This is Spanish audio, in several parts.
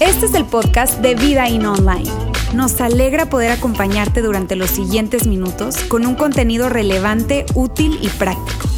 Este es el podcast de Vida In Online. Nos alegra poder acompañarte durante los siguientes minutos con un contenido relevante, útil y práctico.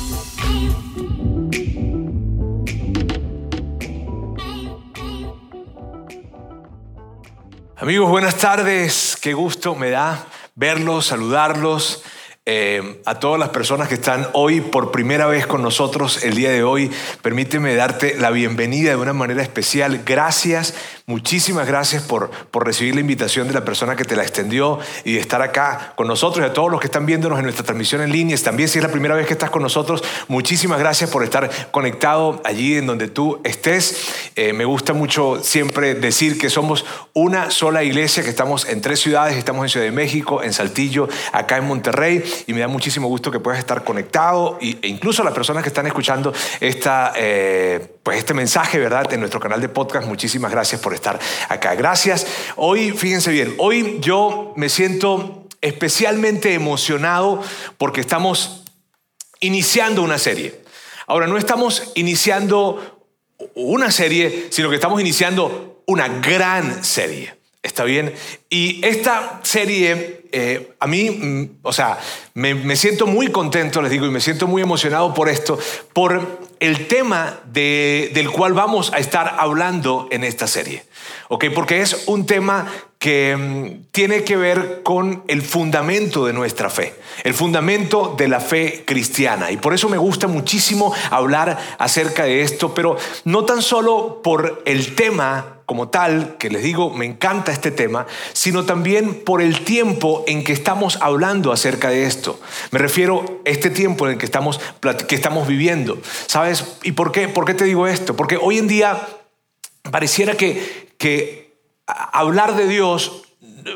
Amigos, buenas tardes. Qué gusto me da verlos, saludarlos. Eh, a todas las personas que están hoy por primera vez con nosotros el día de hoy, permíteme darte la bienvenida de una manera especial. Gracias, muchísimas gracias por, por recibir la invitación de la persona que te la extendió y de estar acá con nosotros y a todos los que están viéndonos en nuestra transmisión en línea. También si es la primera vez que estás con nosotros, muchísimas gracias por estar conectado allí en donde tú estés. Eh, me gusta mucho siempre decir que somos una sola iglesia, que estamos en tres ciudades, estamos en Ciudad de México, en Saltillo, acá en Monterrey y me da muchísimo gusto que puedas estar conectado e incluso las personas que están escuchando esta, eh, pues este mensaje, ¿verdad? En nuestro canal de podcast, muchísimas gracias por estar acá. Gracias. Hoy, fíjense bien, hoy yo me siento especialmente emocionado porque estamos iniciando una serie. Ahora, no estamos iniciando una serie, sino que estamos iniciando una gran serie. ¿Está bien? Y esta serie, eh, a mí, mm, o sea, me, siento muy contento, les digo, y me siento muy emocionado por esto, por el tema del cual vamos a estar hablando en esta serie. ¿Ok? Porque es un tema que mm, tiene que ver con el fundamento de nuestra fe, el fundamento de la fe cristiana. Y por eso me gusta muchísimo hablar acerca de esto, pero no tan solo por el tema como tal, que les digo, me encanta este tema, sino también por el tiempo en que estamos hablando acerca de esto. Me refiero a este tiempo en el que estamos, que estamos viviendo. ¿Sabes? ¿Y por qué, por qué te digo esto? Porque hoy en día pareciera que, que hablar de Dios,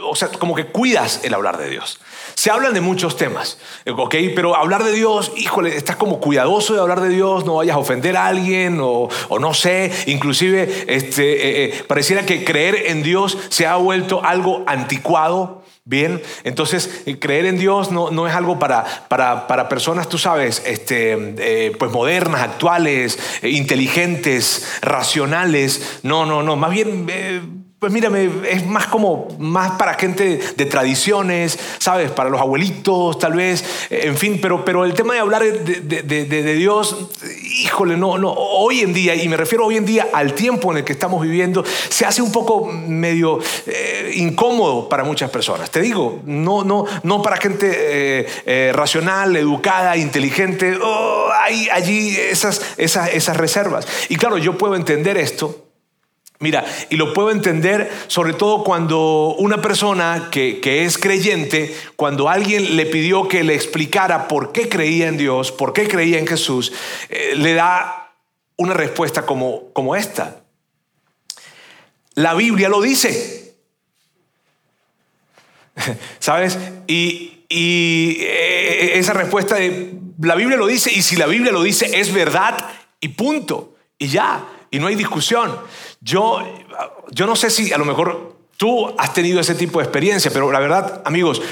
o sea, como que cuidas el hablar de Dios. Se hablan de muchos temas, ¿ok? Pero hablar de Dios, híjole, estás como cuidadoso de hablar de Dios, no vayas a ofender a alguien o, no sé, inclusive este, eh, eh, pareciera que creer en Dios se ha vuelto algo anticuado. Bien, entonces eh, creer en Dios no, no es algo para, para, para, personas, tú sabes, este, pues modernas, actuales, inteligentes, racionales. No, no, no, más bien pues mírame, es más como, más para gente de tradiciones, ¿sabes? Para los abuelitos, tal vez, en fin, pero, pero el tema de hablar de, Dios, híjole, no, no, hoy en día, y me refiero hoy en día al tiempo en el que estamos viviendo, se hace un poco medio eh, incómodo para muchas personas. Te digo, no, no, no para gente eh, eh, racional, educada, inteligente, oh, hay allí esas, esas, esas reservas. Y claro, yo puedo entender esto Mira, y lo puedo entender sobre todo cuando una persona que, es creyente, cuando alguien le pidió que le explicara por qué creía en Dios, por qué creía en Jesús, eh, le da una respuesta como, como esta. La Biblia lo dice. ¿Sabes? Y, y eh, esa respuesta de, la Biblia lo dice, y si la Biblia lo dice, es verdad, y punto. Y ya, y no hay discusión. Yo, yo no sé si a lo mejor tú has tenido ese tipo de experiencia, pero la verdad, amigos,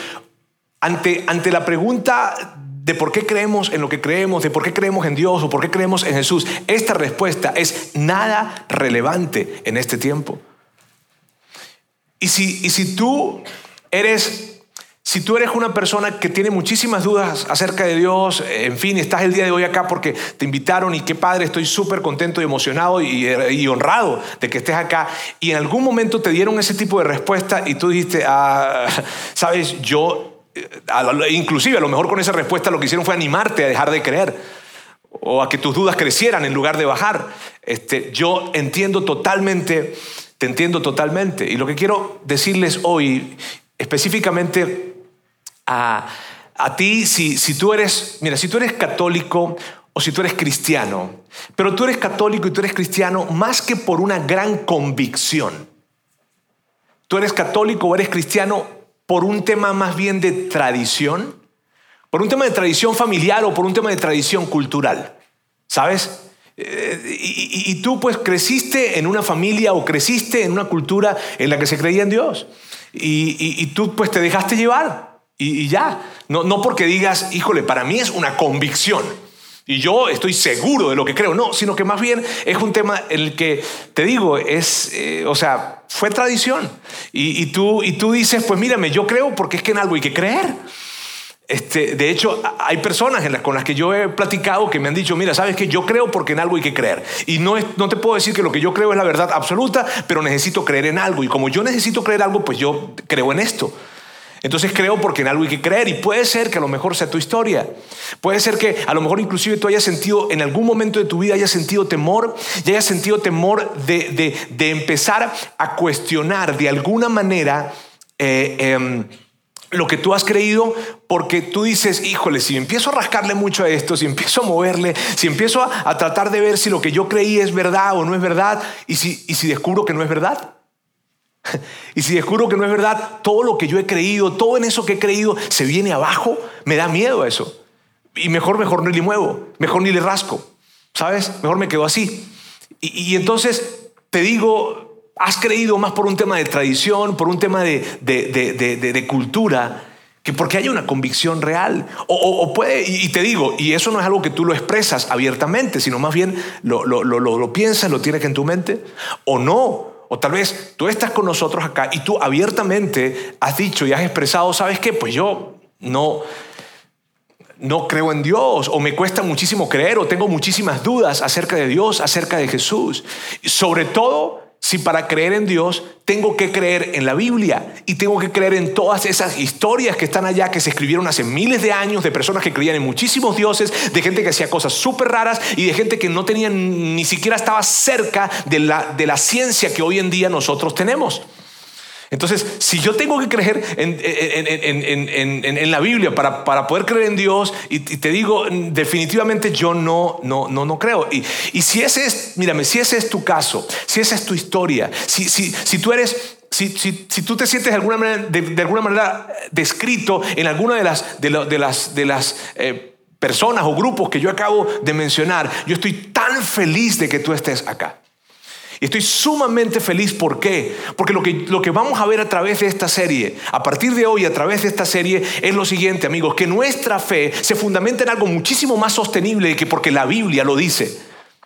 ante, ante la pregunta de por qué creemos en lo que creemos, de por qué creemos en Dios o por qué creemos en Jesús, esta respuesta es nada relevante en este tiempo. Y si, y si tú eres si tú eres una persona que tiene muchísimas dudas acerca de Dios, en fin, estás el día de hoy acá porque te invitaron y qué padre, estoy súper contento y emocionado y, honrado de que estés acá, y en algún momento te dieron ese tipo de respuesta y tú dijiste, ah, sabes, yo, eh, inclusive a lo mejor con esa respuesta lo que hicieron fue animarte a dejar de creer o a que tus dudas crecieran en lugar de bajar. Este, yo entiendo totalmente, te entiendo totalmente. Y lo que quiero decirles hoy, específicamente a, ti si, si tú eres, mira, si tú eres católico o si tú eres cristiano, pero tú eres católico y tú eres cristiano más que por una gran convicción. Tú eres católico o eres cristiano por un tema más bien de tradición, por un tema de tradición familiar o por un tema de tradición cultural, ¿sabes? Eh, y, tú pues creciste en una familia o creciste en una cultura en la que se creía en Dios. y tú pues te dejaste llevar. Y, ya, no, no porque digas, híjole, para mí es una convicción. Y yo estoy seguro de lo que creo. No, sino que más bien es un tema en el que, te digo, es, eh, o sea, fue tradición. Y, tú, y tú dices, pues mírame, yo creo porque es que en algo hay que creer. Este, de hecho, hay personas en las, con las que yo he platicado que me han dicho, mira, sabes que yo creo porque en algo hay que creer. Y no, no te puedo decir que lo que yo creo es la verdad absoluta, pero necesito creer en algo. Y como yo necesito creer algo, pues yo creo en esto. Entonces creo porque en algo hay que creer y puede ser que a lo mejor sea tu historia. Puede ser que a lo mejor inclusive tú hayas sentido en algún momento de tu vida, hayas sentido temor y hayas sentido temor de, empezar a cuestionar de alguna manera eh, em, lo que tú has creído porque tú dices, híjole, si empiezo a rascarle mucho a esto, si empiezo a moverle, si empiezo a, tratar de ver si lo que yo creí es verdad o no es verdad y si, y si descubro que no es verdad. Y si descubro que no es verdad, todo lo que yo he creído, todo en eso que he creído, se viene abajo, me da miedo a eso. Y mejor, mejor no le muevo, mejor ni le rasco, ¿sabes? Mejor me quedo así. Y, entonces te digo, has creído más por un tema de tradición, por un tema de, de, cultura, que porque hay una convicción real. O, puede, y, te digo, y eso no es algo que tú lo expresas abiertamente, sino más bien lo, lo, lo piensas, lo tienes en tu mente, o no, o tal vez tú estás con nosotros acá y tú abiertamente has dicho y has expresado, ¿sabes qué? Pues yo no, no creo en Dios o me cuesta muchísimo creer o tengo muchísimas dudas acerca de Dios, acerca de Jesús. Sobre todo si para creer en Dios tengo que creer en la Biblia y tengo que creer en todas esas historias que están allá, que se escribieron hace miles de años, de personas que creían en muchísimos dioses, de gente que hacía cosas súper raras y de gente que no tenía ni siquiera estaba cerca de la, de la ciencia que hoy en día nosotros tenemos. Entonces, si yo tengo que creer en, la Biblia para, para, poder creer en Dios, y, te digo, definitivamente yo no, no, no, no creo. Y, y, si ese es, mírame, si ese es tu caso, si esa es tu historia, si, si, si tú eres si, si, si, tú te sientes de alguna manera, de, alguna manera descrito en alguna de las, de, las, de las eh, personas o grupos que yo acabo de mencionar, yo estoy tan feliz de que tú estés acá. Estoy sumamente feliz. ¿Por qué? Porque lo que, lo que vamos a ver a través de esta serie, a partir de hoy, a través de esta serie, es lo siguiente, amigos, que nuestra fe se fundamenta en algo muchísimo más sostenible que porque la Biblia lo dice.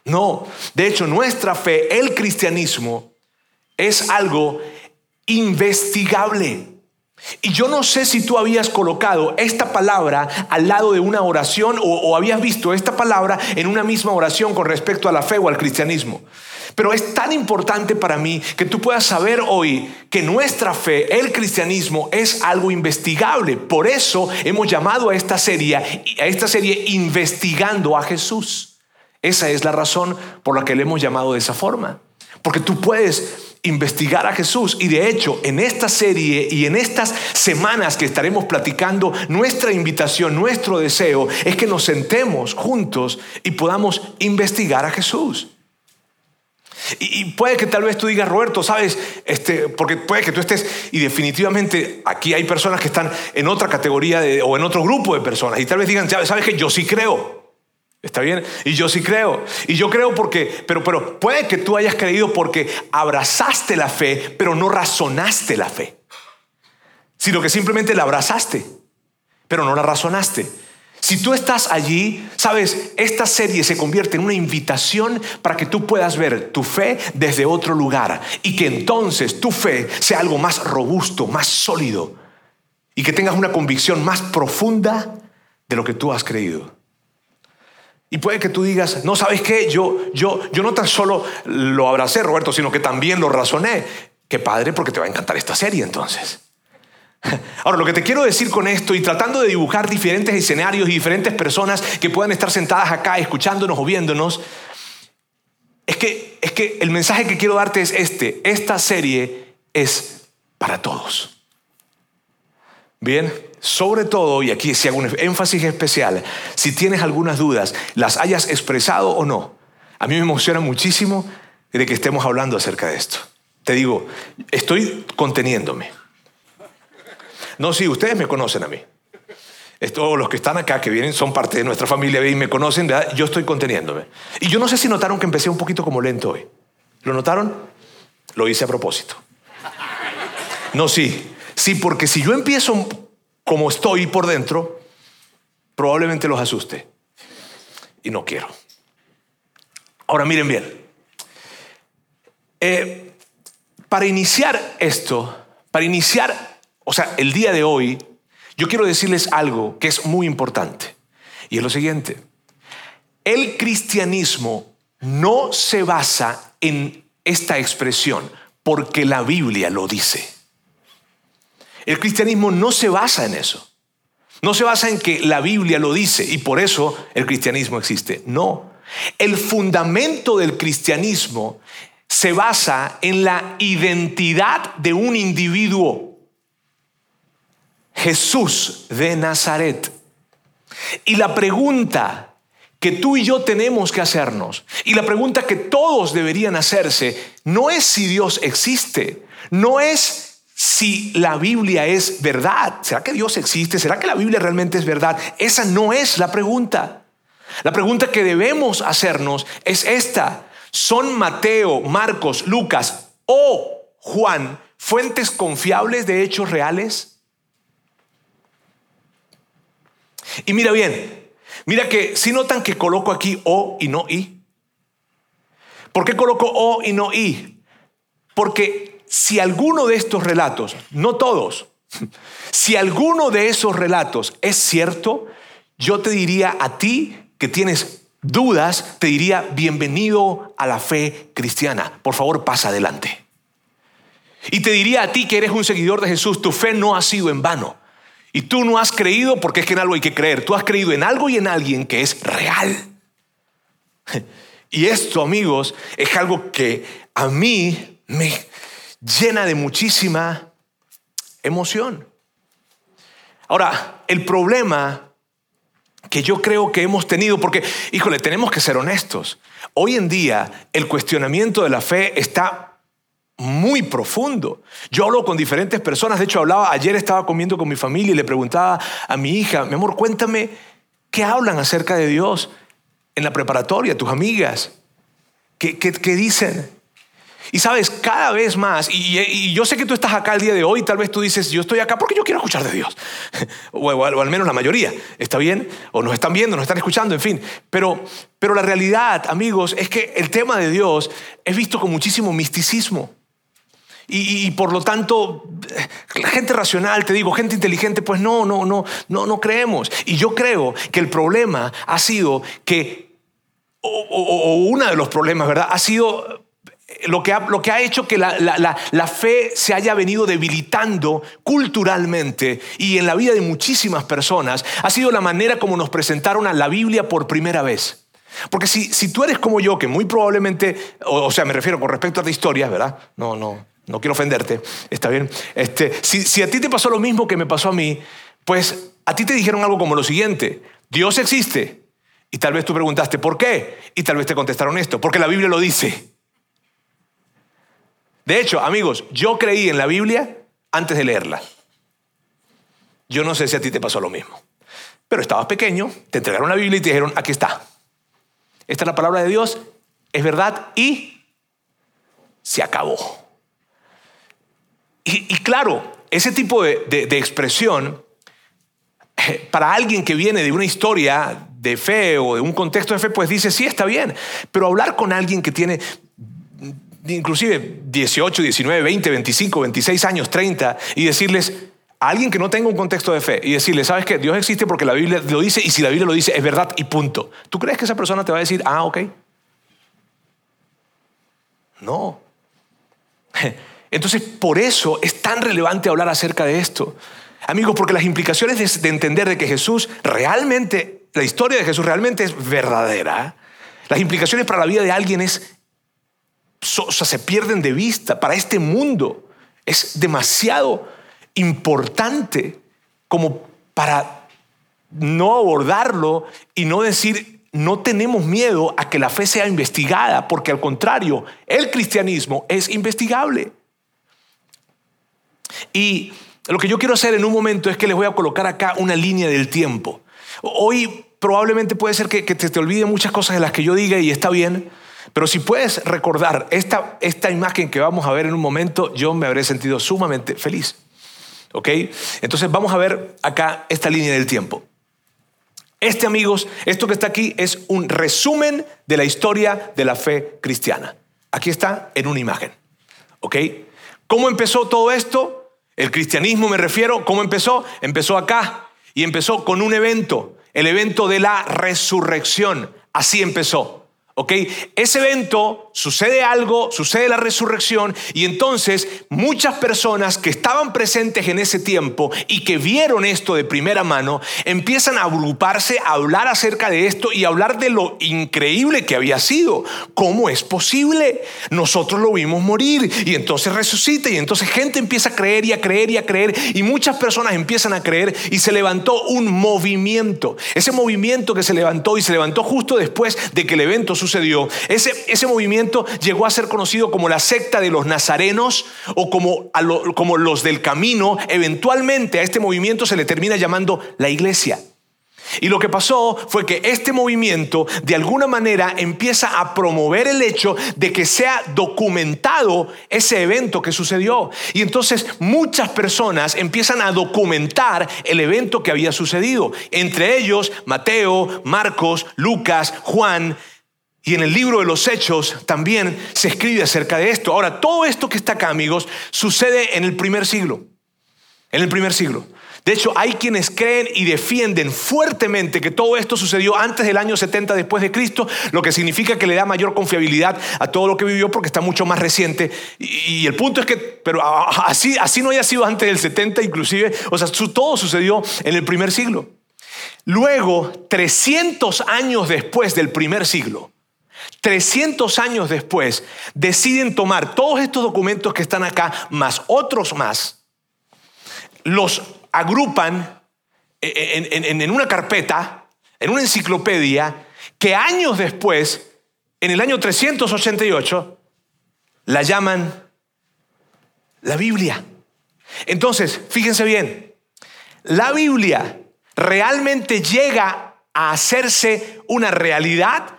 No, de hecho, nuestra fe, el cristianismo, es algo investigable. Y yo no sé si tú habías colocado esta palabra al lado de una oración o, habías visto esta palabra en una misma oración con respecto a la fe o al cristianismo. Pero es tan importante para mí que tú puedas saber hoy que nuestra fe, el cristianismo, es algo investigable. Por eso hemos llamado a esta serie, a esta serie investigando a Jesús. Esa es la razón por la que le hemos llamado de esa forma. Porque tú puedes investigar a Jesús. Y de hecho, en esta serie y en estas semanas que estaremos platicando, nuestra invitación, nuestro deseo es que nos sentemos juntos y podamos investigar a Jesús. Y, puede que tal vez tú digas, Roberto, sabes, este, porque puede que tú estés, y definitivamente aquí hay personas que están en otra categoría o en otro grupo de personas, y tal vez digan, sabes que yo sí creo. ¿Está bien? Y yo sí creo. Y yo creo porque, pero, pero puede que tú hayas creído porque abrazaste la fe, pero no razonaste la fe. Sino que simplemente la abrazaste, pero no la razonaste. Si tú estás allí, sabes, esta serie se convierte en una invitación para que tú puedas ver tu fe desde otro lugar y que entonces tu fe sea algo más robusto, más sólido y que tengas una convicción más profunda de lo que tú has creído. Y puede que tú digas, no, ¿sabes qué? Yo, yo, yo no tan solo lo abracé, Roberto, sino que también lo razoné. Qué padre, porque te va a encantar esta serie entonces. Ahora, lo que te quiero decir con esto y tratando de dibujar diferentes escenarios y diferentes personas que puedan estar sentadas acá escuchándonos o viéndonos, es que, es que el mensaje que quiero darte es este. Esta serie es para todos. Bien, sobre todo, y aquí si hago un énfasis especial, si tienes algunas dudas, las hayas expresado o no, a mí me emociona muchísimo de que estemos hablando acerca de esto. Te digo, estoy conteniéndome. No, sí, ustedes me conocen a mí. Todos los que están acá, que vienen, son parte de nuestra familia y me conocen, ¿verdad? yo estoy conteniéndome. Y yo no sé si notaron que empecé un poquito como lento hoy. ¿Lo notaron? Lo hice a propósito. No, sí. Sí, porque si yo empiezo como estoy por dentro, probablemente los asuste. y no quiero. Ahora miren bien. Eh, para iniciar esto, para iniciar, o sea, el día de hoy, yo quiero decirles algo que es muy importante. Y es lo siguiente. El cristianismo no se basa en esta expresión porque la Biblia lo dice. El cristianismo no se basa en eso. No se basa en que la Biblia lo dice y por eso el cristianismo existe. No. El fundamento del cristianismo se basa en la identidad de un individuo. Jesús de Nazaret. Y la pregunta que tú y yo tenemos que hacernos, y la pregunta que todos deberían hacerse, no es si Dios existe, no es si la Biblia es verdad. ¿Será que Dios existe? ¿Será que la Biblia realmente es verdad? Esa no es la pregunta. La pregunta que debemos hacernos es esta. ¿Son Mateo, Marcos, Lucas o Juan fuentes confiables de hechos reales? Y mira bien, mira que si notan que coloco aquí o y no y. ¿Por qué coloco o y no y? Porque si alguno de estos relatos, no todos, si alguno de esos relatos es cierto, yo te diría a ti que tienes dudas, te diría bienvenido a la fe cristiana. Por favor, pasa adelante. Y te diría a ti que eres un seguidor de Jesús, tu fe no ha sido en vano. Y tú no has creído porque es que en algo hay que creer. Tú has creído en algo y en alguien que es real. Y esto, amigos, es algo que a mí me llena de muchísima emoción. Ahora, el problema que yo creo que hemos tenido, porque, híjole, tenemos que ser honestos. Hoy en día el cuestionamiento de la fe está muy profundo. Yo hablo con diferentes personas, de hecho hablaba, ayer estaba comiendo con mi familia y le preguntaba a mi hija, mi amor, cuéntame, ¿qué hablan acerca de Dios en la preparatoria, tus amigas? ¿Qué, qué, qué dicen? Y sabes, cada vez más, y, yo sé que tú estás acá el día de hoy, tal vez tú dices, yo estoy acá porque yo quiero escuchar de Dios, o, al menos la mayoría, ¿está bien? O nos están viendo, nos están escuchando, en fin. Pero, pero la realidad, amigos, es que el tema de Dios es visto con muchísimo misticismo. Y, por lo tanto, la gente racional, te digo, gente inteligente, pues no, no, no, no, no creemos. Y yo creo que el problema ha sido que, o, o uno de los problemas, ¿verdad? Ha sido lo que, ha, lo que ha hecho que la, la, fe se haya venido debilitando culturalmente y en la vida de muchísimas personas ha sido la manera como nos presentaron a la Biblia por primera vez. Porque si, si tú eres como yo, que muy probablemente, o, sea, me refiero con respecto a la historia, ¿verdad? No, no, no quiero ofenderte, está bien. Este, si, si a ti te pasó lo mismo que me pasó a mí, pues a ti te dijeron algo como lo siguiente, Dios existe. Y tal vez tú preguntaste, ¿por qué? Y tal vez te contestaron esto, porque la Biblia lo dice. De hecho, amigos, yo creí en la Biblia antes de leerla. Yo no sé si a ti te pasó lo mismo. Pero estabas pequeño, te entregaron la Biblia y te dijeron, aquí está. Esta es la palabra de Dios, es verdad y se acabó. Y, claro, ese tipo de, de expresión, eh, para alguien que viene de una historia de fe o de un contexto de fe, pues dice, sí, está bien. Pero hablar con alguien que tiene inclusive 18, 19, 20, 25, 26 años, 30, y decirles a alguien que no tenga un contexto de fe y decirle, ¿sabes qué? Dios existe porque la Biblia lo dice y si la Biblia lo dice es verdad y punto. ¿Tú crees que esa persona te va a decir, ah, ok? No. Entonces, por eso es tan relevante hablar acerca de esto. Amigos, porque las implicaciones de, entender de que Jesús realmente, la historia de Jesús realmente es verdadera, las implicaciones para la vida de alguien es o sea, se pierden de vista. Para este mundo es demasiado importante como para no abordarlo y no decir, no tenemos miedo a que la fe sea investigada, porque al contrario, el cristianismo es investigable. Y lo que yo quiero hacer en un momento es que les voy a colocar acá una línea del tiempo. Hoy probablemente puede ser que, te, te olvide muchas cosas de las que yo diga y está bien. Pero si puedes recordar esta, esta imagen que vamos a ver en un momento, yo me habré sentido sumamente feliz. ¿Ok? Entonces vamos a ver acá esta línea del tiempo. Este, amigos, esto que está aquí es un resumen de la historia de la fe cristiana. Aquí está en una imagen. ¿Ok? ¿Cómo empezó todo esto? El cristianismo me refiero. ¿Cómo empezó? Empezó acá y empezó con un evento, el evento de la resurrección. Así empezó. ¿Ok? Ese evento sucede algo, sucede la resurrección y entonces muchas personas que estaban presentes en ese tiempo y que vieron esto de primera mano empiezan a agruparse, a hablar acerca de esto y a hablar de lo increíble que había sido. ¿Cómo es posible? Nosotros lo vimos morir y entonces resucita y entonces gente empieza a creer y a creer y a creer y muchas personas empiezan a creer y se levantó un movimiento. Ese movimiento que se levantó y se levantó justo después de que el evento sucedió, ese, ese movimiento llegó a ser conocido como la secta de los nazarenos o como, como los del camino. Eventualmente a este movimiento se le termina llamando la iglesia. Y lo que pasó fue que este movimiento de alguna manera empieza a promover el hecho de que sea documentado ese evento que sucedió. Y entonces muchas personas empiezan a documentar el evento que había sucedido. Entre ellos Mateo, Marcos, Lucas, Juan y en el libro de los Hechos también se escribe acerca de esto. Ahora, todo esto que está acá, amigos, sucede en el primer siglo. En el primer siglo. De hecho, hay quienes creen y defienden fuertemente que todo esto sucedió antes del año 70 después de Cristo, lo que significa que le da mayor confiabilidad a todo lo que vivió porque está mucho más reciente. Y, el punto es que, pero así, no haya sido antes del 70 inclusive, o sea, todo sucedió en el primer siglo. Luego, 300 años después del primer siglo, 300 años después, deciden tomar todos estos documentos que están acá, más otros más, los agrupan en, una carpeta, en una enciclopedia, que años después, en el año 388, la llaman la Biblia. Entonces, fíjense bien, la Biblia realmente llega a hacerse una realidad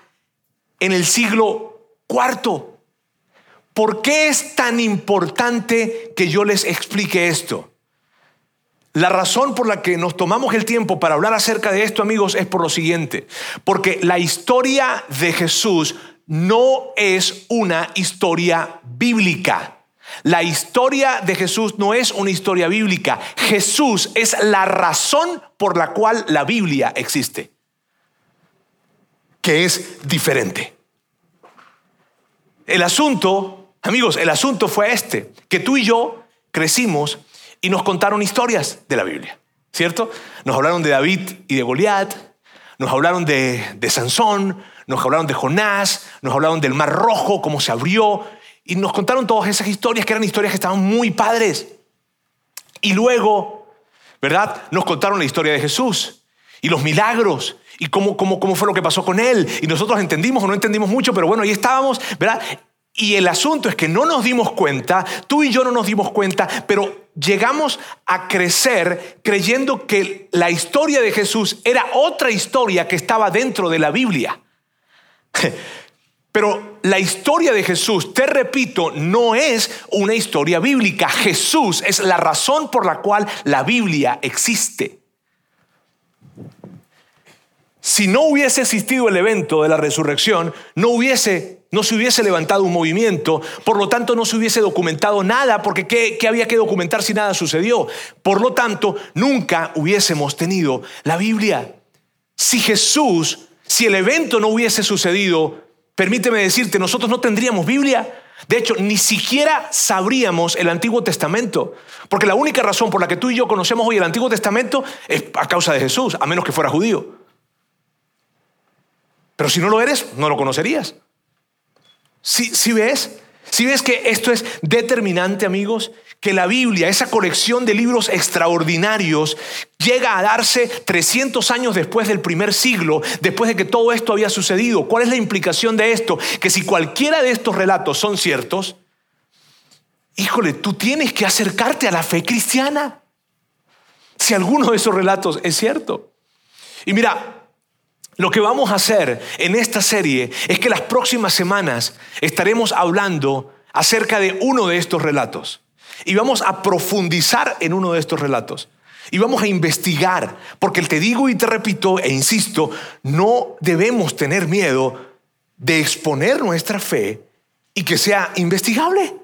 en el siglo IV. ¿Por qué es tan importante que yo les explique esto? La razón por la que nos tomamos el tiempo para hablar acerca de esto, amigos, es por lo siguiente. Porque la historia de Jesús no es una historia bíblica. La historia de Jesús no es una historia bíblica. Jesús es la razón por la cual la Biblia existe que es diferente. El asunto, amigos, el asunto fue este, que tú y yo crecimos y nos contaron historias de la Biblia, ¿cierto? Nos hablaron de David y de Goliat, nos hablaron de, de Sansón, nos hablaron de Jonás, nos hablaron del Mar Rojo, cómo se abrió, y nos contaron todas esas historias que eran historias que estaban muy padres. Y luego, ¿verdad? Nos contaron la historia de Jesús y los milagros y cómo, cómo, cómo fue lo que pasó con él. Y nosotros entendimos o no entendimos mucho, pero bueno, ahí estábamos, ¿verdad? Y el asunto es que no nos dimos cuenta, tú y yo no nos dimos cuenta, pero llegamos a crecer creyendo que la historia de Jesús era otra historia que estaba dentro de la Biblia. Pero la historia de Jesús, te repito, no es una historia bíblica. Jesús es la razón por la cual la Biblia existe. Si no hubiese existido el evento de la resurrección, no hubiese, no se hubiese levantado un movimiento, por lo tanto no se hubiese documentado nada, porque ¿qué, ¿qué, había que documentar si nada sucedió? Por lo tanto, nunca hubiésemos tenido la Biblia. Si Jesús, si el evento no hubiese sucedido, permíteme decirte, nosotros no tendríamos Biblia. De hecho, ni siquiera sabríamos el Antiguo Testamento, porque la única razón por la que tú y yo conocemos hoy el Antiguo Testamento es a causa de Jesús, a menos que fuera judío. Pero si no lo eres, no lo conocerías. Si, ves, si ves que esto es determinante, amigos, que la Biblia, esa colección de libros extraordinarios, llega a darse 300 años después del primer siglo, después de que todo esto había sucedido. ¿Cuál es la implicación de esto? Que si cualquiera de estos relatos son ciertos, híjole, tú tienes que acercarte a la fe cristiana. Si alguno de esos relatos es cierto. Y mira, lo que vamos a hacer en esta serie es que las próximas semanas estaremos hablando acerca de uno de estos relatos. Y vamos a profundizar en uno de estos relatos. Y vamos a investigar, porque te digo y te repito e insisto, no debemos tener miedo de exponer nuestra fe y que sea investigable.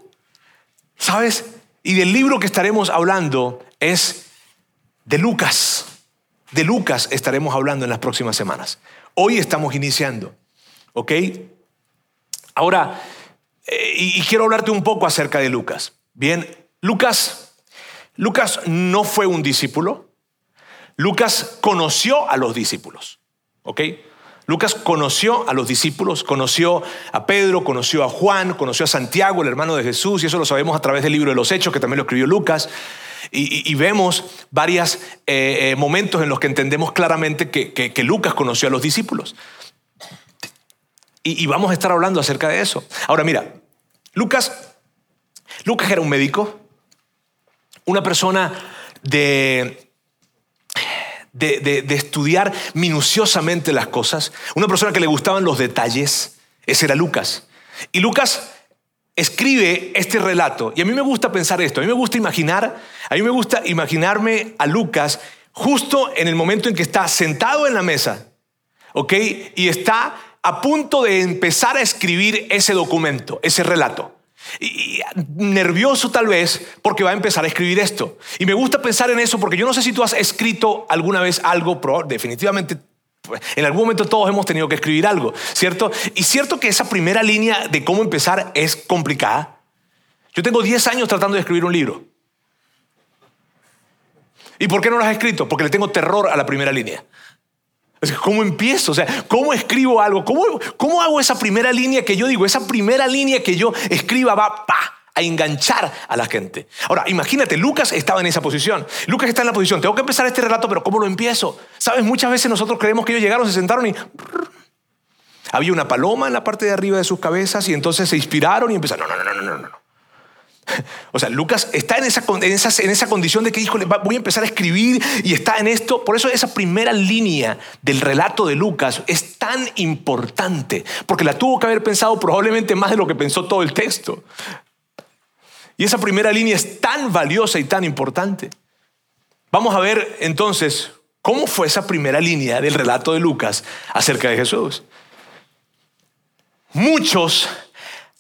¿Sabes? Y del libro que estaremos hablando es de Lucas. De Lucas estaremos hablando en las próximas semanas. Hoy estamos iniciando. ¿Ok? Ahora, eh, y, quiero hablarte un poco acerca de Lucas. Bien, Lucas, Lucas no fue un discípulo. Lucas conoció a los discípulos. ¿Ok? Lucas conoció a los discípulos, conoció a Pedro, conoció a Juan, conoció a Santiago, el hermano de Jesús, y eso lo sabemos a través del libro de los Hechos, que también lo escribió Lucas. Y, vemos varios eh, eh, momentos en los que entendemos claramente que, Lucas conoció a los discípulos. Y, vamos a estar hablando acerca de eso. Ahora mira, Lucas, Lucas era un médico, una persona de de, estudiar minuciosamente las cosas, una persona que le gustaban los detalles, ese era Lucas. Y Lucas escribe este relato, y a mí me gusta pensar esto, a mí me gusta imaginar, a mí me gusta imaginarme a Lucas justo en el momento en que está sentado en la mesa, ¿ok? Y está a punto de empezar a escribir ese documento, ese relato. Y, nervioso tal vez porque va a empezar a escribir esto. Y me gusta pensar en eso porque yo no sé si tú has escrito alguna vez algo, pero definitivamente en algún momento todos hemos tenido que escribir algo, ¿cierto? Y cierto que esa primera línea de cómo empezar es complicada. Yo tengo 10 años tratando de escribir un libro. ¿Y por qué no lo has escrito? Porque le tengo terror a la primera línea. ¿Cómo empiezo? O sea, ¿cómo escribo algo? ¿Cómo, ¿Cómo hago esa primera línea que yo digo? Esa primera línea que yo escriba va a enganchar a la gente. Ahora, imagínate, Lucas estaba en esa posición. Lucas está en la posición, tengo que empezar este relato, pero ¿cómo lo empiezo? Sabes, muchas veces nosotros creemos que ellos llegaron, se sentaron y... Había una paloma en la parte de arriba de sus cabezas y entonces se inspiraron y empezaron, no, no, no, no, no, no. O sea, Lucas está en esa, condición de que, dijo, voy a empezar a escribir y está en esto. Por eso esa primera línea del relato de Lucas es tan importante, porque la tuvo que haber pensado probablemente más de lo que pensó todo el texto. Y esa primera línea es tan valiosa y tan importante. Vamos a ver entonces cómo fue esa primera línea del relato de Lucas acerca de Jesús. Muchos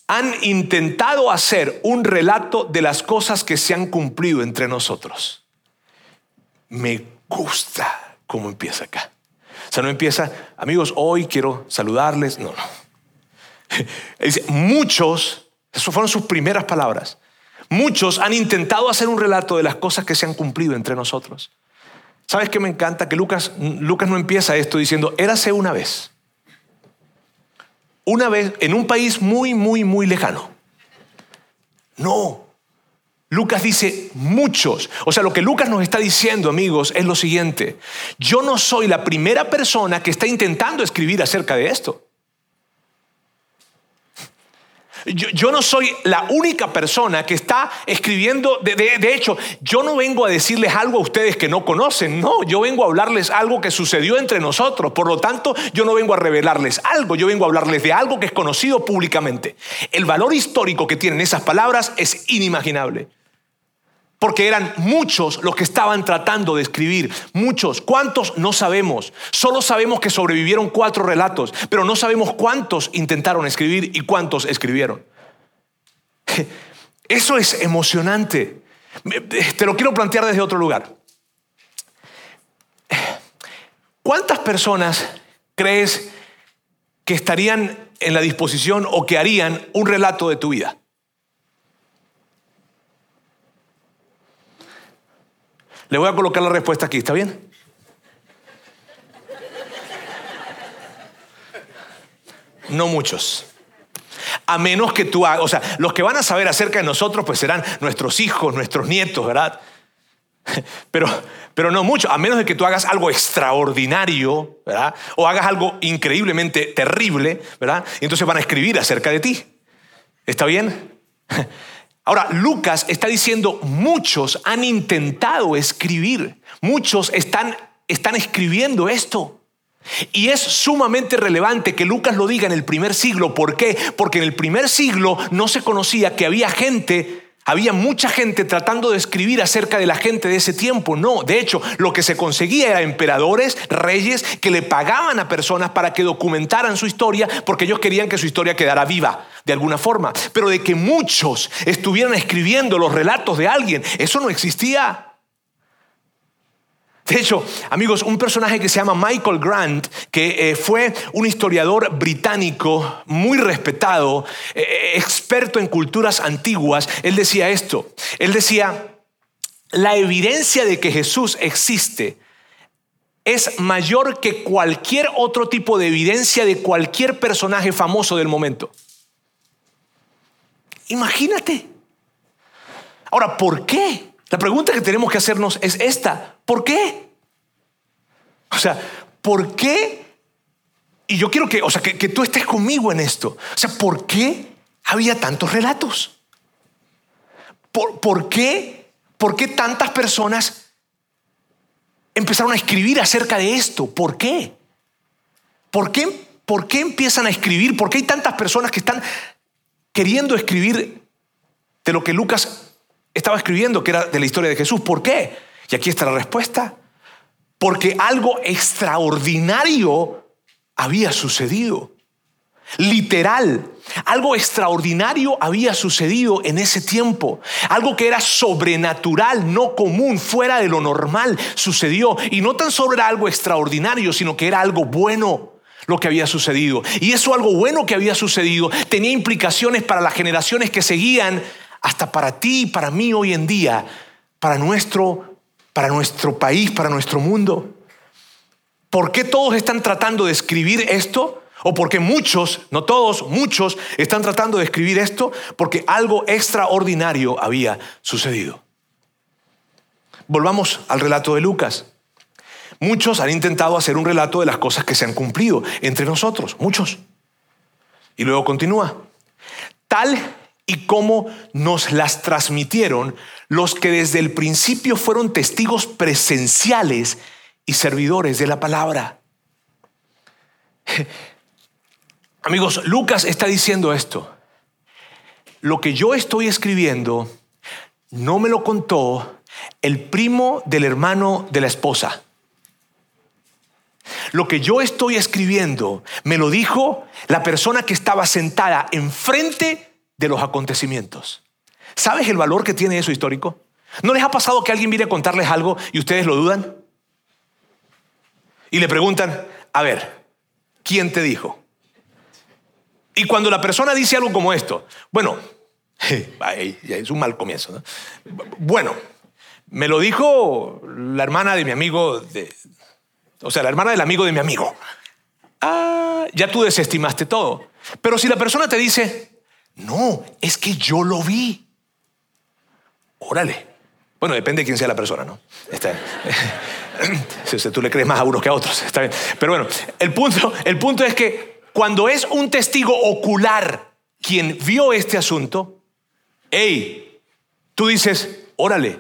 han intentado hacer un relato de las cosas que se han cumplido entre nosotros. Me gusta cómo empieza acá. O sea, no empieza, amigos, hoy quiero saludarles. No, no. Dice, muchos, esas fueron sus primeras palabras. Muchos han intentado hacer un relato de las cosas que se han cumplido entre nosotros. ¿Sabes qué me encanta? Que Lucas, Lucas no empieza esto diciendo, érase una vez una vez en un país muy, muy, muy lejano. No. Lucas dice muchos. O sea, lo que Lucas nos está diciendo, amigos, es lo siguiente. Yo no soy la primera persona que está intentando escribir acerca de esto. Yo, no soy la única persona que está escribiendo, de, de, hecho, yo no vengo a decirles algo a ustedes que no conocen, no, yo vengo a hablarles algo que sucedió entre nosotros, por lo tanto, yo no vengo a revelarles algo, yo vengo a hablarles de algo que es conocido públicamente. El valor histórico que tienen esas palabras es inimaginable. Porque eran muchos los que estaban tratando de escribir. Muchos. ¿Cuántos? No sabemos. Solo sabemos que sobrevivieron cuatro relatos, pero no sabemos cuántos intentaron escribir y cuántos escribieron. Eso es emocionante. Te lo quiero plantear desde otro lugar. ¿Cuántas personas crees que estarían en la disposición o que harían un relato de tu vida? Le voy a colocar la respuesta aquí, ¿está bien? No muchos. A menos que tú hagas, o sea, los que van a saber acerca de nosotros pues serán nuestros hijos, nuestros nietos, ¿verdad? Pero, pero no mucho, a menos de que tú hagas algo extraordinario, ¿verdad? O hagas algo increíblemente terrible, ¿verdad? Y entonces van a escribir acerca de ti. ¿Está bien? Ahora, Lucas está diciendo, muchos han intentado escribir, muchos están, están escribiendo esto. Y es sumamente relevante que Lucas lo diga en el primer siglo. ¿Por qué? Porque en el primer siglo no se conocía que había gente Había mucha gente tratando de escribir acerca de la gente de ese tiempo. No, de hecho, lo que se conseguía era emperadores, reyes, que le pagaban a personas para que documentaran su historia porque ellos querían que su historia quedara viva de alguna forma. Pero de que muchos estuvieran escribiendo los relatos de alguien, eso no existía. De hecho, amigos, un personaje que se llama Michael Grant, que eh, fue un historiador británico muy respetado, eh, eh, experto en culturas antiguas, él decía esto. Él decía, la evidencia de que Jesús existe es mayor que cualquier otro tipo de evidencia de cualquier personaje famoso del momento. Imagínate. Ahora, ¿por qué? La pregunta que tenemos que hacernos es esta. ¿Por qué? O sea, ¿por qué? Y yo quiero que, o sea, que, tú estés conmigo en esto. O sea, ¿por qué había tantos relatos? ¿Por, ¿Por, qué? ¿Por qué tantas personas empezaron a escribir acerca de esto? ¿Por qué? ¿Por qué, ¿Por qué empiezan a escribir? ¿Por qué hay tantas personas que están queriendo escribir de lo que Lucas estaba escribiendo, que era de la historia de Jesús. ¿Por qué? Y aquí está la respuesta. Porque algo extraordinario había sucedido. Literal, algo extraordinario había sucedido en ese tiempo. Algo que era sobrenatural, no común, fuera de lo normal, sucedió. Y no tan solo era algo extraordinario, sino que era algo bueno lo que había sucedido. Y eso algo bueno que había sucedido tenía implicaciones para las generaciones que seguían hasta para ti y para mí hoy en día, para nuestro, para nuestro país, para nuestro mundo. ¿Por qué todos están tratando de escribir esto? ¿O porque muchos, no todos, muchos están tratando de escribir esto? Porque algo extraordinario había sucedido. Volvamos al relato de Lucas. Muchos han intentado hacer un relato de las cosas que se han cumplido entre nosotros, muchos. Y luego continúa. Tal y cómo nos las transmitieron los que desde el principio fueron testigos presenciales y servidores de la palabra. Amigos, Lucas está diciendo esto. Lo que yo estoy escribiendo no me lo contó el primo del hermano de la esposa. Lo que yo estoy escribiendo me lo dijo la persona que estaba sentada enfrente de los acontecimientos. ¿Sabes el valor que tiene eso histórico? ¿No les ha pasado que alguien viene a contarles algo y ustedes lo dudan? Y le preguntan, a ver, ¿quién te dijo? Y cuando la persona dice algo como esto, bueno, es un mal comienzo. Bueno, me lo dijo la hermana de mi amigo, o sea, la hermana del amigo de mi amigo. Ah, ya tú desestimaste todo. Pero si la persona te dice, no, es que yo lo vi. Órale. Bueno, depende de quién sea la persona, ¿no? Está si tú le crees más a unos que a otros, está bien. Pero bueno, el punto, el punto es que cuando es un testigo ocular quien vio este asunto, hey, tú dices, órale,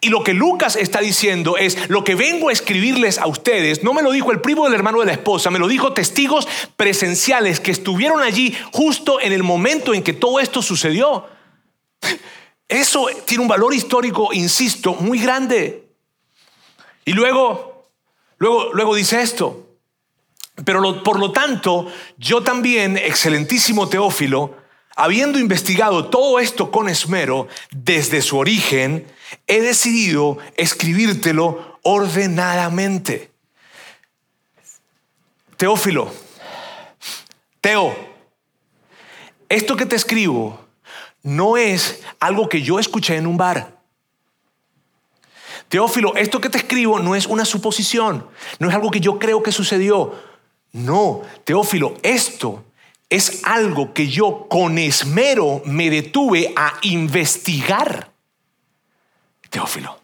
y lo que Lucas está diciendo es, lo que vengo a escribirles a ustedes, no me lo dijo el primo del hermano de la esposa, me lo dijo testigos presenciales que estuvieron allí justo en el momento en que todo esto sucedió. Eso tiene un valor histórico, insisto, muy grande. Y luego, luego, luego dice esto, pero por lo tanto, yo también, excelentísimo Teófilo, habiendo investigado todo esto con esmero desde su origen, he decidido escribírtelo ordenadamente. Teófilo, Teo, esto que te escribo no es algo que yo escuché en un bar. Teófilo, esto que te escribo no es una suposición, no es algo que yo creo que sucedió. No, Teófilo, esto es algo que yo con esmero me detuve a investigar. Teófilo.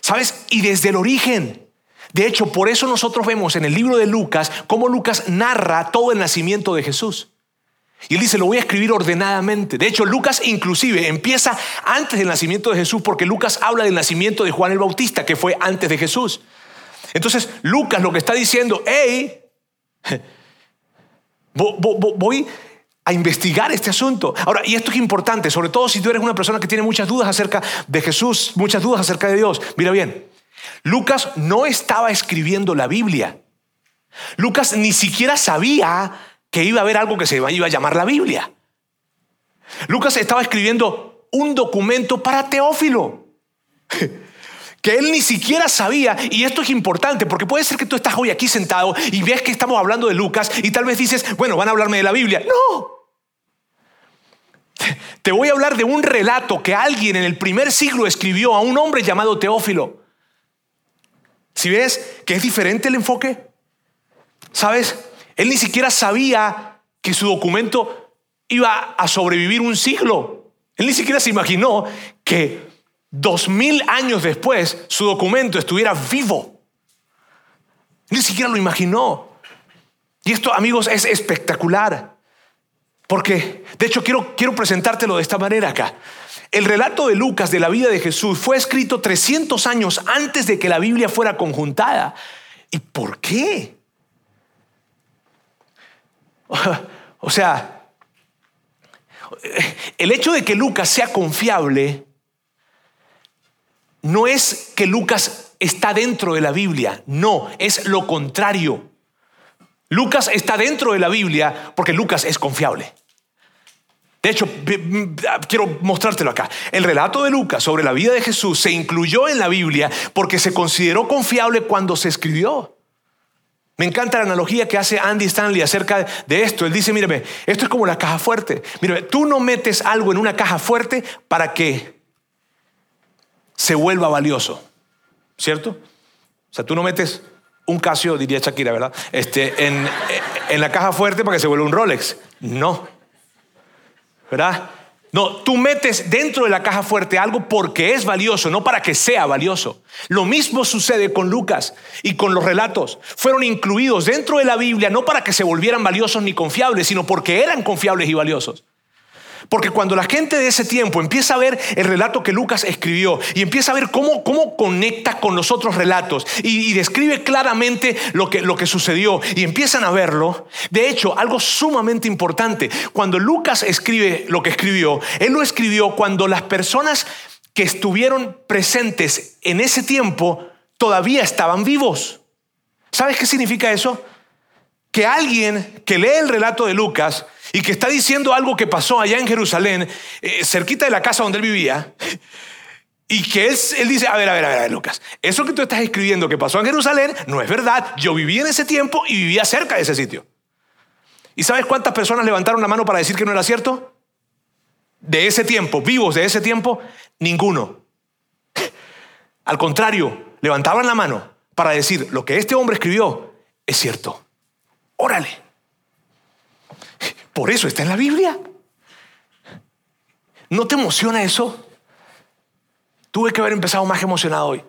¿Sabes? Y desde el origen. De hecho, por eso nosotros vemos en el libro de Lucas cómo Lucas narra todo el nacimiento de Jesús. Y él dice, lo voy a escribir ordenadamente. De hecho, Lucas inclusive empieza antes del nacimiento de Jesús porque Lucas habla del nacimiento de Juan el Bautista, que fue antes de Jesús. Entonces, Lucas lo que está diciendo, hey, voy a investigar este asunto. Ahora, y esto es importante, sobre todo si tú eres una persona que tiene muchas dudas acerca de Jesús, muchas dudas acerca de Dios. Mira bien, Lucas no estaba escribiendo la Biblia. Lucas ni siquiera sabía que iba a haber algo que se iba a llamar la Biblia. Lucas estaba escribiendo un documento para Teófilo. que él ni siquiera sabía, y esto es importante, porque puede ser que tú estás hoy aquí sentado y ves que estamos hablando de Lucas y tal vez dices, bueno, van a hablarme de la Biblia. No, te voy a hablar de un relato que alguien en el primer siglo escribió a un hombre llamado Teófilo. Si ves que es diferente el enfoque, ¿sabes? Él ni siquiera sabía que su documento iba a sobrevivir un siglo. Él ni siquiera se imaginó que dos mil años después su documento estuviera vivo. Ni siquiera lo imaginó. Y esto, amigos, es espectacular. Porque, de hecho, quiero, quiero presentártelo de esta manera acá. El relato de Lucas de la vida de Jesús fue escrito 300 años antes de que la Biblia fuera conjuntada. ¿Y por qué? O sea, el hecho de que Lucas sea confiable no es que Lucas está dentro de la Biblia, no, es lo contrario. Lucas está dentro de la Biblia porque Lucas es confiable. De hecho, quiero mostrártelo acá. El relato de Lucas sobre la vida de Jesús se incluyó en la Biblia porque se consideró confiable cuando se escribió. Me encanta la analogía que hace Andy Stanley acerca de esto. Él dice, mírame, esto es como la caja fuerte. Mírame, tú no metes algo en una caja fuerte para que se vuelva valioso, ¿cierto? O sea, tú no metes un Casio, diría Shakira, ¿verdad? Este, en, en la caja fuerte para que se vuelva un Rolex. No. ¿Verdad? No, tú metes dentro de la caja fuerte algo porque es valioso, no para que sea valioso. Lo mismo sucede con Lucas y con los relatos. Fueron incluidos dentro de la Biblia no para que se volvieran valiosos ni confiables, sino porque eran confiables y valiosos. Porque cuando la gente de ese tiempo empieza a ver el relato que Lucas escribió y empieza a ver cómo, cómo conecta con los otros relatos y, describe claramente lo que, lo que sucedió y empiezan a verlo, de hecho, algo sumamente importante, cuando Lucas escribe lo que escribió, él lo escribió cuando las personas que estuvieron presentes en ese tiempo todavía estaban vivos. ¿Sabes qué significa eso? Que alguien que lee el relato de Lucas y que está diciendo algo que pasó allá en Jerusalén, eh, cerquita de la casa donde él vivía, y que él, él, dice, a ver, a ver, a ver, Lucas, eso que tú estás escribiendo que pasó en Jerusalén no es verdad, yo viví en ese tiempo y vivía cerca de ese sitio. ¿Y sabes cuántas personas levantaron la mano para decir que no era cierto? De ese tiempo, vivos de ese tiempo, ninguno. Al contrario, levantaban la mano para decir, lo que este hombre escribió es cierto. Órale. Por eso está en la Biblia. ¿No te emociona eso? Tuve que haber empezado más emocionado hoy.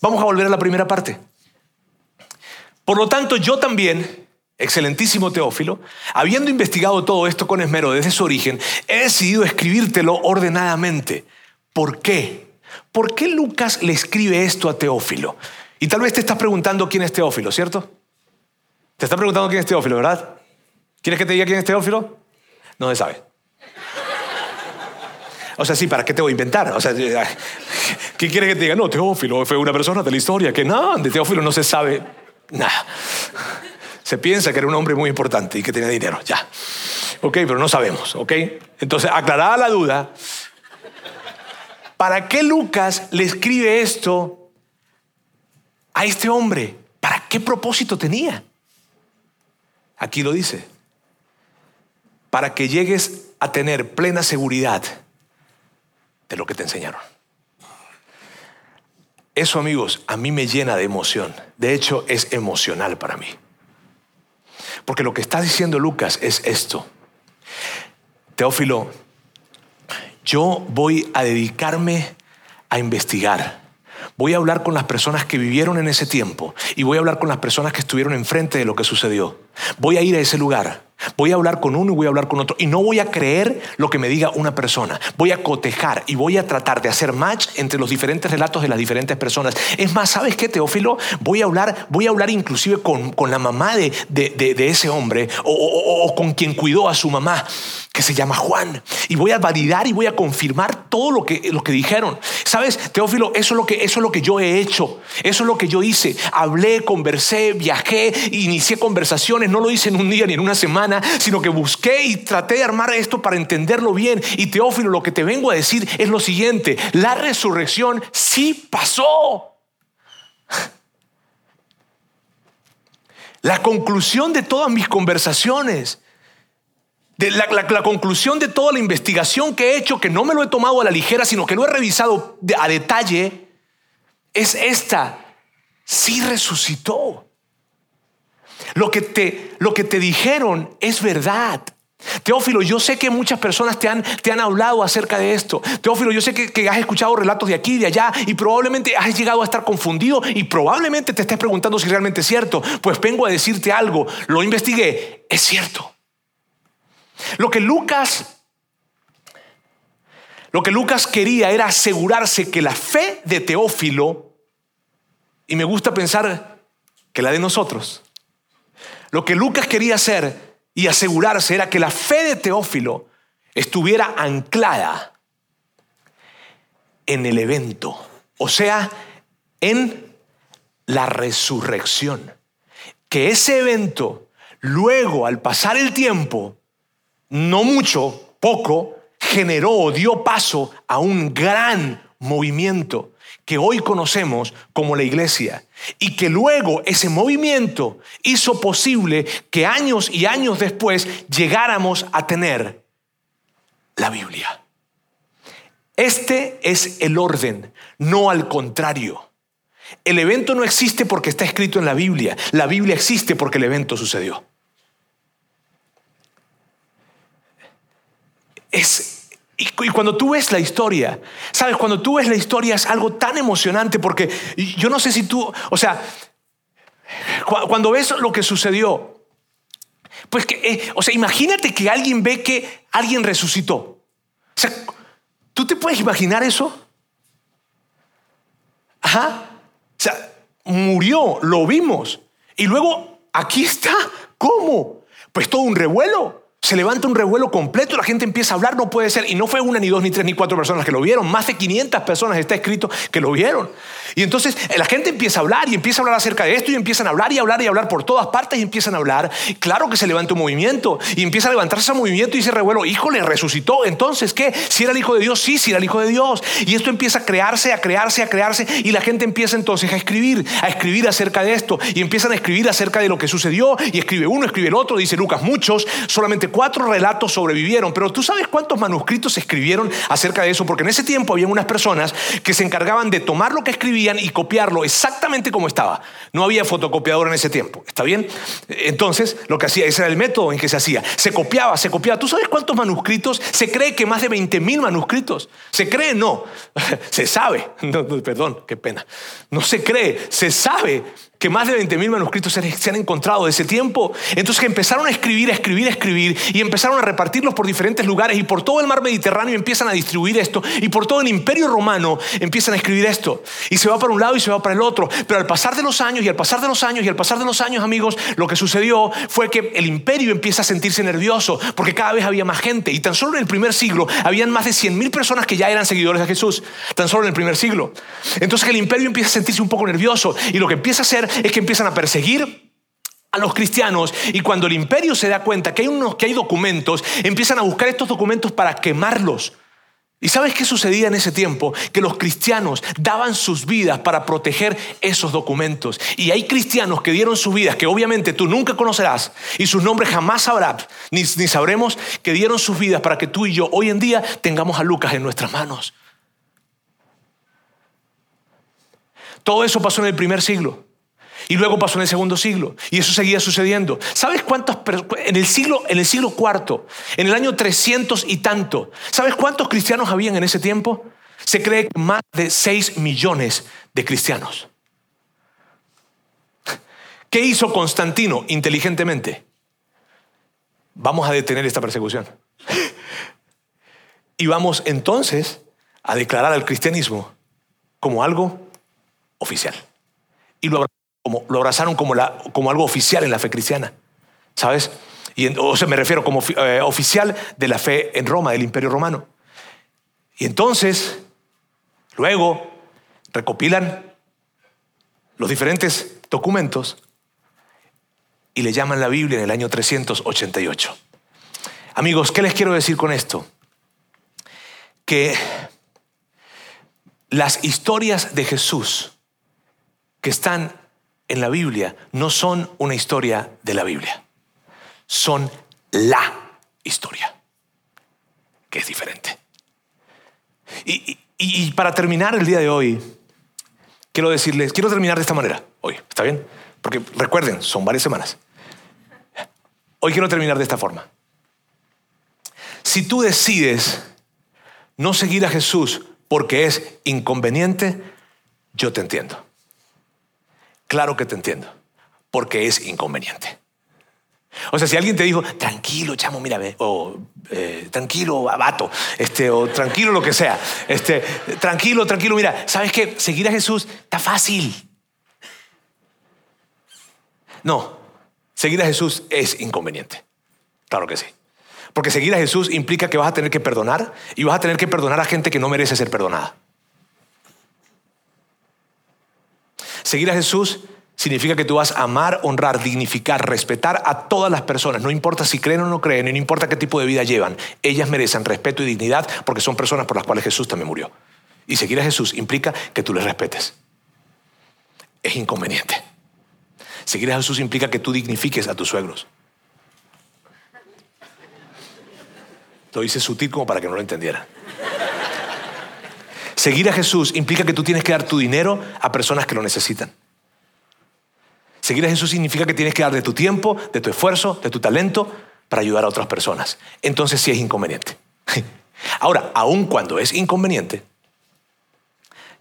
Vamos a volver a la primera parte. Por lo tanto, yo también, excelentísimo Teófilo, habiendo investigado todo esto con esmero desde su origen, he decidido escribírtelo ordenadamente. ¿Por qué? ¿Por qué Lucas le escribe esto a Teófilo? Y tal vez te estás preguntando quién es Teófilo, ¿cierto? Te está preguntando quién es Teófilo, ¿verdad? ¿Quieres que te diga quién es Teófilo? No se sabe. O sea, sí, ¿para qué te voy a inventar? O sea, ¿qué quieres que te diga? No, Teófilo fue una persona de la historia que no, de Teófilo no se sabe nada. Se piensa que era un hombre muy importante y que tenía dinero, ya. Ok, pero no sabemos, ok. Entonces, aclarada la duda, ¿para qué Lucas le escribe esto a este hombre? ¿Para qué propósito tenía? Aquí lo dice. Para que llegues a tener plena seguridad de lo que te enseñaron. Eso, amigos, a mí me llena de emoción. De hecho, es emocional para mí. Porque lo que está diciendo Lucas es esto. Teófilo, yo voy a dedicarme a investigar Voy a hablar con las personas que vivieron en ese tiempo y voy a hablar con las personas que estuvieron enfrente de lo que sucedió. Voy a ir a ese lugar Voy a hablar con uno y voy a hablar con otro. Y no voy a creer lo que me diga una persona. Voy a cotejar y voy a tratar de hacer match entre los diferentes relatos de las diferentes personas. Es más, ¿sabes qué, Teófilo? Voy a hablar, voy a hablar inclusive con, la mamá de, ese hombre o, con quien cuidó a su mamá, que se llama Juan. Y voy a validar y voy a confirmar todo lo que, lo que dijeron. ¿Sabes, Teófilo? Eso es, lo que, eso es lo que yo he hecho. Eso es lo que yo hice. Hablé, conversé, viajé, inicié conversaciones. No lo hice en un día ni en una semana, sino que busqué y traté de armar esto para entenderlo bien. Y Teófilo, lo que te vengo a decir es lo siguiente. La resurrección sí pasó. La conclusión de todas mis conversaciones, de la, conclusión de toda la investigación que he hecho, que no me lo he tomado a la ligera, sino que lo he revisado a detalle, es esta. Sí resucitó. Lo que te, lo que te dijeron es verdad. Teófilo, yo sé que muchas personas te han, te han hablado acerca de esto. Teófilo, yo sé que, que, has escuchado relatos de aquí y de allá y probablemente has llegado a estar confundido y probablemente te estés preguntando si realmente es cierto. Pues vengo a decirte algo, lo investigué, es cierto. Lo que Lucas lo que Lucas quería era asegurarse que la fe de Teófilo, y me gusta pensar que la de nosotros, lo que Lucas quería hacer y asegurarse era que la fe de Teófilo estuviera anclada en el evento, o sea, en la resurrección. Que ese evento, luego, al pasar el tiempo, no mucho, poco, generó o dio paso a un gran movimiento que hoy conocemos como la iglesia y que luego ese movimiento hizo posible que años y años después llegáramos a tener la Biblia. Este es el orden, no al contrario. El evento no existe porque está escrito en la Biblia, la Biblia existe porque el evento sucedió. Es y, cuando tú ves la historia, sabes, cuando tú ves la historia es algo tan emocionante porque yo no sé si tú, o sea, cuando ves lo que sucedió, pues que, eh, o sea, imagínate que alguien ve que alguien resucitó. O sea, ¿tú te puedes imaginar eso? Ajá. O sea, murió, lo vimos. Y luego, aquí está. ¿Cómo? Pues todo un revuelo. Se levanta un revuelo completo, la gente empieza a hablar, no puede ser. Y no fue una, ni dos, ni tres, ni cuatro personas que lo vieron. Más de 500 personas está escrito que lo vieron. Y entonces eh, la gente empieza a hablar y empieza a hablar acerca de esto y empiezan a hablar y hablar y hablar por todas partes y empiezan a hablar. Claro que se levanta un movimiento y empieza a levantarse ese movimiento y ese revuelo, híjole, resucitó. Entonces, ¿qué? Si era el Hijo de Dios, sí, si era el Hijo de Dios. Y esto empieza a crearse, a crearse, a crearse. Y la gente empieza entonces a escribir, a escribir acerca de esto. Y empiezan a escribir acerca de lo que sucedió. Y escribe uno, escribe el otro, dice Lucas, muchos, solamente cuatro relatos sobrevivieron. Pero tú sabes cuántos manuscritos se escribieron acerca de eso, porque en ese tiempo había unas personas que se encargaban de tomar lo que escribían y copiarlo exactamente como estaba. No había fotocopiador en ese tiempo, ¿está bien? Entonces, lo que hacía, ese era el método en que se hacía. Se copiaba, se copiaba. ¿Tú sabes cuántos manuscritos? Se cree que más de 20 mil manuscritos. ¿Se cree? No. se sabe. perdón, qué pena. No se cree, se sabe que más de 20.000 manuscritos se han encontrado de ese tiempo. Entonces empezaron a escribir, a escribir, a escribir y empezaron a repartirlos por diferentes lugares y por todo el mar Mediterráneo empiezan a distribuir esto y por todo el imperio romano empiezan a escribir esto. Y se va para un lado y se va para el otro. Pero al pasar de los años y al pasar de los años y al pasar de los años, amigos, lo que sucedió fue que el imperio empieza a sentirse nervioso porque cada vez había más gente. Y tan solo en el primer siglo habían más de 100.000 personas que ya eran seguidores de Jesús. Tan solo en el primer siglo. Entonces el imperio empieza a sentirse un poco nervioso y lo que empieza a hacer es que empiezan a perseguir a los cristianos y cuando el imperio se da cuenta que hay unos que hay documentos, empiezan a buscar estos documentos para quemarlos. ¿Y sabes qué sucedía en ese tiempo? Que los cristianos daban sus vidas para proteger esos documentos. Y hay cristianos que dieron sus vidas, que obviamente tú nunca conocerás, y sus nombres jamás sabrás, ni, ni sabremos, que dieron sus vidas para que tú y yo hoy en día tengamos a Lucas en nuestras manos. Todo eso pasó en el primer siglo. Y luego pasó en el segundo siglo. Y eso seguía sucediendo. ¿Sabes cuántos en el siglo en el siglo cuarto, en el año 300 y tanto, ¿sabes cuántos cristianos habían en ese tiempo? Se cree que más de 6 millones de cristianos. ¿Qué hizo Constantino inteligentemente? vamos a detener esta persecución. Y vamos entonces a declarar al cristianismo como algo oficial. Y lo, lo abrazaron como, como algo oficial en la fe cristiana. ¿Sabes? Y o sea, me refiero como eh, oficial de la fe en Roma, del Imperio Romano. Y entonces, luego, recopilan los diferentes documentos y le llaman la Biblia en el año 388. Amigos, ¿qué les quiero decir con esto? Que las historias de Jesús que están en la Biblia no son una historia de la Biblia, son la historia, que es diferente. Y, para terminar el día de hoy, quiero decirles, quiero terminar de esta manera, hoy, ¿está bien? Porque recuerden, son varias semanas. Hoy quiero terminar de esta forma. Si tú decides no seguir a Jesús porque es inconveniente, yo te entiendo. Claro que te entiendo, porque es inconveniente. O sea, si alguien te dijo, tranquilo, chamo, mira, o eh, tranquilo, abato, este, o tranquilo lo que sea, este, tranquilo, tranquilo, mira, ¿sabes qué? Seguir a Jesús está fácil. No, seguir a Jesús es inconveniente. Claro que sí. Porque seguir a Jesús implica que vas a tener que perdonar y vas a tener que perdonar a gente que no merece ser perdonada. Seguir a Jesús significa que tú vas a amar, honrar, dignificar, respetar a todas las personas, no importa si creen o no creen, no importa qué tipo de vida llevan, ellas merecen respeto y dignidad porque son personas por las cuales Jesús también murió. Y seguir a Jesús implica que tú les respetes. Es inconveniente. Seguir a Jesús implica que tú dignifiques a tus suegros. Lo hice sutil como para que no lo entendieran. Seguir a Jesús implica que tú tienes que dar tu dinero a personas que lo necesitan. Seguir a Jesús significa que tienes que dar de tu tiempo, de tu esfuerzo, de tu talento para ayudar a otras personas. Entonces sí es inconveniente. Ahora, aun cuando es inconveniente,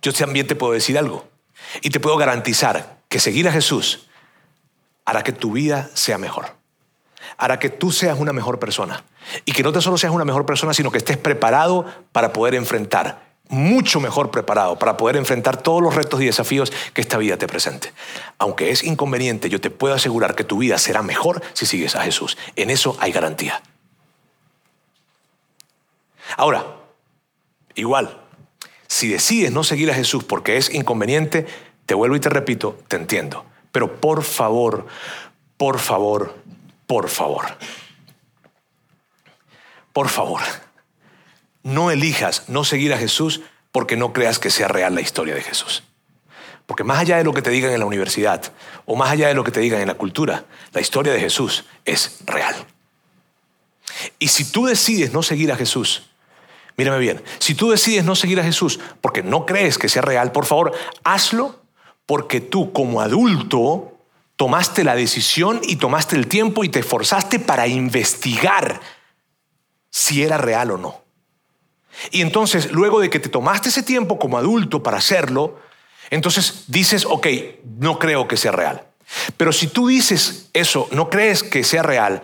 yo también te puedo decir algo y te puedo garantizar que seguir a Jesús hará que tu vida sea mejor. Hará que tú seas una mejor persona. Y que no te solo seas una mejor persona, sino que estés preparado para poder enfrentar mucho mejor preparado para poder enfrentar todos los retos y desafíos que esta vida te presente. Aunque es inconveniente, yo te puedo asegurar que tu vida será mejor si sigues a Jesús. En eso hay garantía. Ahora, igual, si decides no seguir a Jesús porque es inconveniente, te vuelvo y te repito, te entiendo. Pero por favor, por favor, por favor, por favor no elijas no seguir a Jesús porque no creas que sea real la historia de Jesús. Porque más allá de lo que te digan en la universidad o más allá de lo que te digan en la cultura, la historia de Jesús es real. Y si tú decides no seguir a Jesús, mírame bien, si tú decides no seguir a Jesús porque no crees que sea real, por favor, hazlo porque tú como adulto tomaste la decisión y tomaste el tiempo y te esforzaste para investigar si era real o no. Y entonces, luego de que te tomaste ese tiempo como adulto para hacerlo, entonces dices, ok, no creo que sea real. Pero si tú dices eso, no crees que sea real,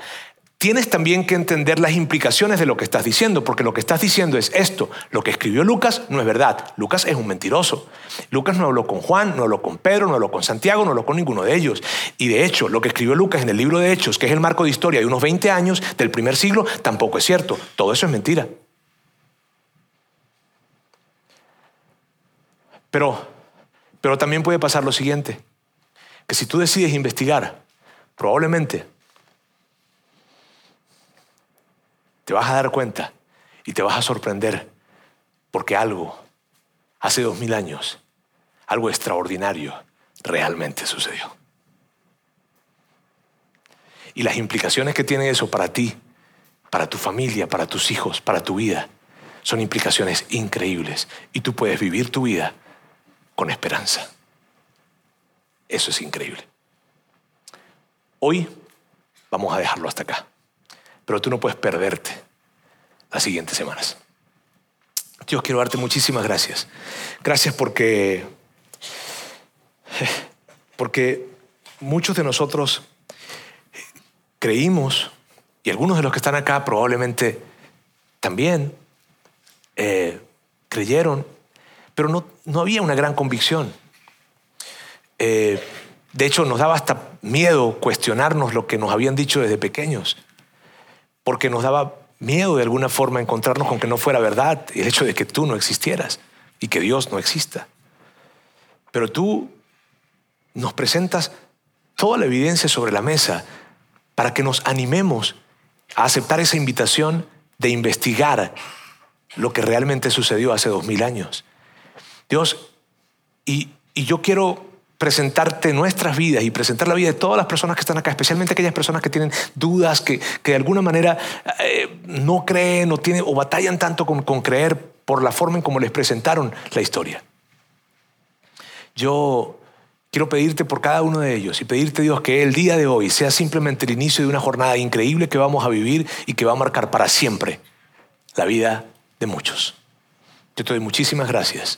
tienes también que entender las implicaciones de lo que estás diciendo, porque lo que estás diciendo es esto, lo que escribió Lucas no es verdad, Lucas es un mentiroso. Lucas no habló con Juan, no habló con Pedro, no habló con Santiago, no habló con ninguno de ellos. Y de hecho, lo que escribió Lucas en el libro de Hechos, que es el marco de historia de unos 20 años del primer siglo, tampoco es cierto. Todo eso es mentira. Pero, pero también puede pasar lo siguiente, que si tú decides investigar, probablemente te vas a dar cuenta y te vas a sorprender porque algo, hace dos mil años, algo extraordinario realmente sucedió. Y las implicaciones que tiene eso para ti, para tu familia, para tus hijos, para tu vida, son implicaciones increíbles. Y tú puedes vivir tu vida con esperanza. Eso es increíble. Hoy vamos a dejarlo hasta acá, pero tú no puedes perderte las siguientes semanas. Dios, quiero darte muchísimas gracias. Gracias porque, porque muchos de nosotros creímos y algunos de los que están acá probablemente también eh, creyeron, pero no, no, había una gran convicción. Eh, de hecho, nos daba hasta miedo cuestionarnos lo que nos habían dicho desde pequeños, porque nos daba miedo de alguna forma encontrarnos con que no fuera verdad el hecho de que tú no existieras y que Dios no exista. Pero tú nos presentas toda la evidencia sobre la mesa para que nos animemos a aceptar esa invitación de investigar lo que realmente sucedió hace dos mil años. Dios, y, yo quiero presentarte nuestras vidas y presentar la vida de todas las personas que están acá, especialmente aquellas personas que tienen dudas, que, de alguna manera eh, no creen o, tienen, o batallan tanto con, creer por la forma en cómo les presentaron la historia. Yo quiero pedirte por cada uno de ellos y pedirte Dios que el día de hoy sea simplemente el inicio de una jornada increíble que vamos a vivir y que va a marcar para siempre la vida de muchos. Yo te doy muchísimas gracias.